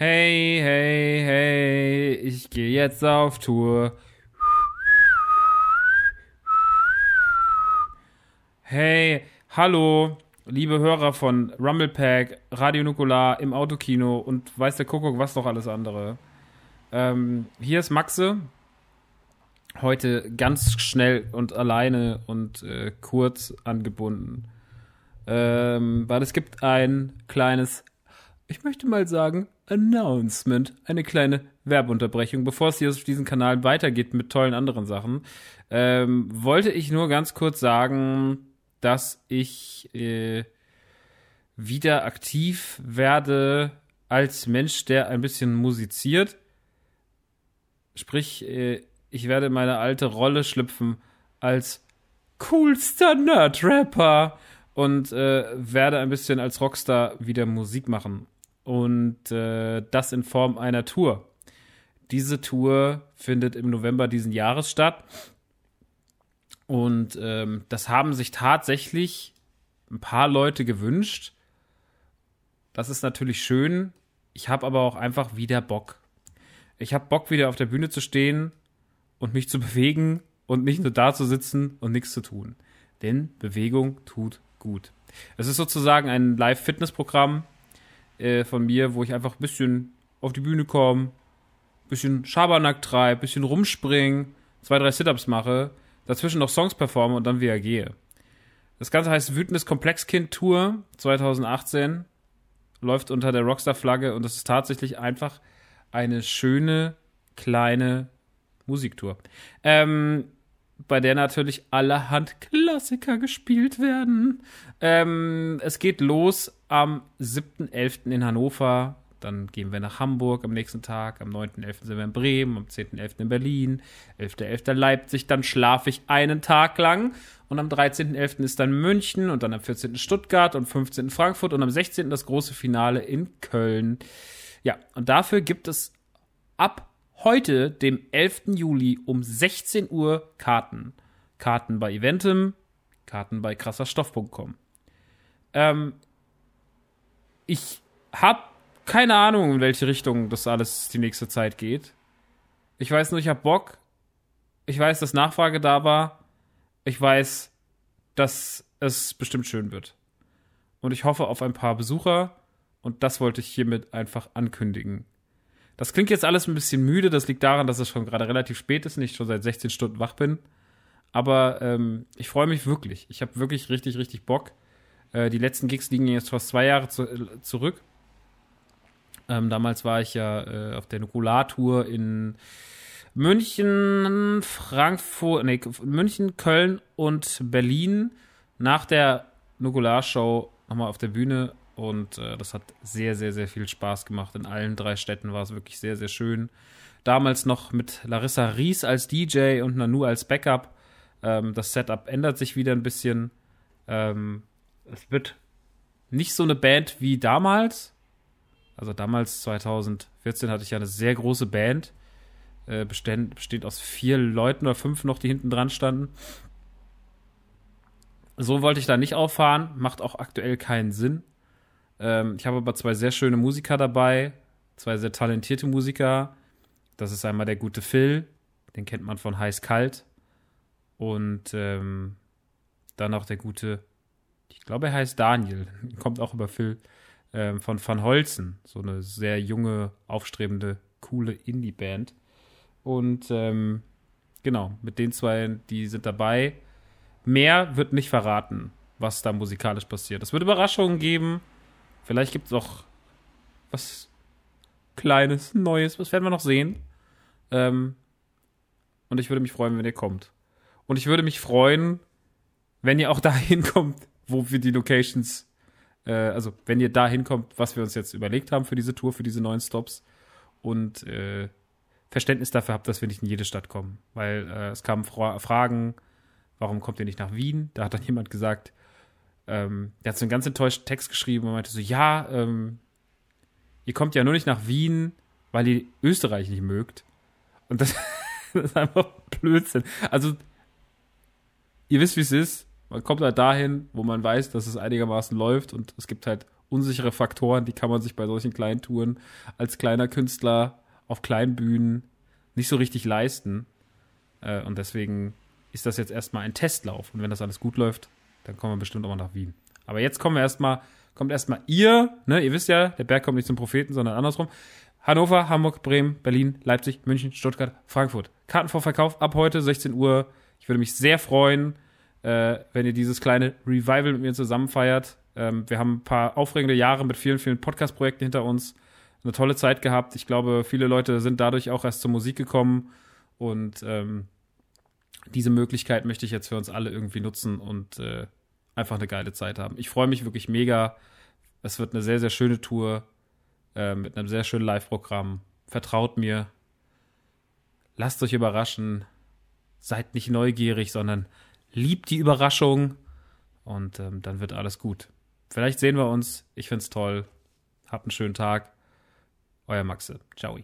Hey, hey, hey, ich gehe jetzt auf Tour. Hey, hallo, liebe Hörer von Rumblepack, Radio Nukular im Autokino und weiß der Kuckuck, was noch alles andere. Ähm, hier ist Maxe. Heute ganz schnell und alleine und äh, kurz angebunden. Ähm, weil es gibt ein kleines, ich möchte mal sagen, Announcement, eine kleine Werbeunterbrechung, bevor es hier auf diesem Kanal weitergeht mit tollen anderen Sachen. Ähm, wollte ich nur ganz kurz sagen, dass ich äh, wieder aktiv werde als Mensch, der ein bisschen musiziert. Sprich, äh, ich werde meine alte Rolle schlüpfen als coolster Nerd-Rapper und äh, werde ein bisschen als Rockstar wieder Musik machen. Und äh, das in Form einer Tour. Diese Tour findet im November diesen Jahres statt. Und ähm, das haben sich tatsächlich ein paar Leute gewünscht. Das ist natürlich schön. Ich habe aber auch einfach wieder Bock. Ich habe Bock, wieder auf der Bühne zu stehen und mich zu bewegen und nicht nur da zu sitzen und nichts zu tun. Denn Bewegung tut gut. Es ist sozusagen ein Live-Fitness-Programm äh, von mir, wo ich einfach ein bisschen auf die Bühne komme, ein bisschen Schabernack treibe, ein bisschen rumspringen, zwei, drei Sit-Ups mache, dazwischen noch Songs performe und dann wieder gehe. Das Ganze heißt Wütendes Komplexkind Tour 2018, läuft unter der Rockstar-Flagge und es ist tatsächlich einfach eine schöne, kleine Musiktour. Ähm, bei der natürlich allerhand Klassiker gespielt werden. Ähm, es geht los am 7.11. in Hannover. Dann gehen wir nach Hamburg am nächsten Tag. Am 9.11. sind wir in Bremen. Am 10.11. in Berlin. 11.11. Leipzig. Dann schlafe ich einen Tag lang. Und am 13.11. ist dann München. Und dann am 14. Stuttgart. Und 15. Frankfurt. Und am 16. das große Finale in Köln. Ja, und dafür gibt es ab heute, dem 11. Juli um 16 Uhr Karten. Karten bei Eventim, Karten bei krasserstoff.com. Ähm, ich habe keine Ahnung, in welche Richtung das alles die nächste Zeit geht. Ich weiß nur, ich habe Bock. Ich weiß, dass Nachfrage da war. Ich weiß, dass es bestimmt schön wird. Und ich hoffe auf ein paar Besucher. Und das wollte ich hiermit einfach ankündigen. Das klingt jetzt alles ein bisschen müde. Das liegt daran, dass es schon gerade relativ spät ist und ich schon seit 16 Stunden wach bin. Aber ähm, ich freue mich wirklich. Ich habe wirklich richtig, richtig Bock. Äh, die letzten Gigs liegen jetzt fast zwei Jahre zu, äh, zurück. Ähm, damals war ich ja äh, auf der Nukular-Tour in München, Frankfurt, nee, München, Köln und Berlin. Nach der Nukular-Show nochmal auf der Bühne und äh, das hat sehr, sehr, sehr viel Spaß gemacht. In allen drei Städten war es wirklich sehr, sehr schön. Damals noch mit Larissa Ries als DJ und Nanu als Backup. Ähm, das Setup ändert sich wieder ein bisschen. Ähm, es wird nicht so eine Band wie damals. Also damals, 2014, hatte ich ja eine sehr große Band. Äh, besteht aus vier Leuten oder fünf noch, die hinten dran standen. So wollte ich da nicht auffahren. Macht auch aktuell keinen Sinn. Ähm, ich habe aber zwei sehr schöne Musiker dabei, zwei sehr talentierte Musiker. Das ist einmal der gute Phil, den kennt man von Heiß Kalt. Und ähm, dann auch der gute, ich glaube, er heißt Daniel, kommt auch über Phil, ähm, von Van Holzen. So eine sehr junge, aufstrebende, coole Indie-Band. Und ähm, genau, mit den zwei, die sind dabei. Mehr wird nicht verraten, was da musikalisch passiert. Es wird Überraschungen geben. Vielleicht gibt es auch was Kleines, Neues, was werden wir noch sehen. Ähm, und ich würde mich freuen, wenn ihr kommt. Und ich würde mich freuen, wenn ihr auch dahin kommt, wo wir die Locations, äh, also wenn ihr dahin kommt, was wir uns jetzt überlegt haben für diese Tour, für diese neuen Stops. Und äh, Verständnis dafür habt, dass wir nicht in jede Stadt kommen. Weil äh, es kamen Fra Fragen, warum kommt ihr nicht nach Wien? Da hat dann jemand gesagt, ähm, der hat so einen ganz enttäuschten Text geschrieben und meinte so, ja, ähm, ihr kommt ja nur nicht nach Wien, weil ihr Österreich nicht mögt. Und das, das ist einfach Blödsinn. Also, ihr wisst, wie es ist. Man kommt halt dahin, wo man weiß, dass es einigermaßen läuft und es gibt halt unsichere Faktoren, die kann man sich bei solchen kleinen Touren als kleiner Künstler auf kleinen Bühnen nicht so richtig leisten. Äh, und deswegen ist das jetzt erstmal ein Testlauf. Und wenn das alles gut läuft, dann kommen wir bestimmt auch mal nach Wien. Aber jetzt kommen wir erstmal, kommt erstmal ihr, ne, ihr wisst ja, der Berg kommt nicht zum Propheten, sondern andersrum. Hannover, Hamburg, Bremen, Berlin, Leipzig, München, Stuttgart, Frankfurt. Kartenvorverkauf ab heute 16 Uhr. Ich würde mich sehr freuen, äh, wenn ihr dieses kleine Revival mit mir zusammen feiert. Ähm, wir haben ein paar aufregende Jahre mit vielen, vielen Podcast-Projekten hinter uns. Eine tolle Zeit gehabt. Ich glaube, viele Leute sind dadurch auch erst zur Musik gekommen. Und ähm, diese Möglichkeit möchte ich jetzt für uns alle irgendwie nutzen und äh, einfach eine geile Zeit haben. Ich freue mich wirklich mega. Es wird eine sehr, sehr schöne Tour äh, mit einem sehr schönen Live-Programm. Vertraut mir. Lasst euch überraschen. Seid nicht neugierig, sondern liebt die Überraschung. Und ähm, dann wird alles gut. Vielleicht sehen wir uns. Ich find's toll. Habt einen schönen Tag. Euer Maxe. Ciao.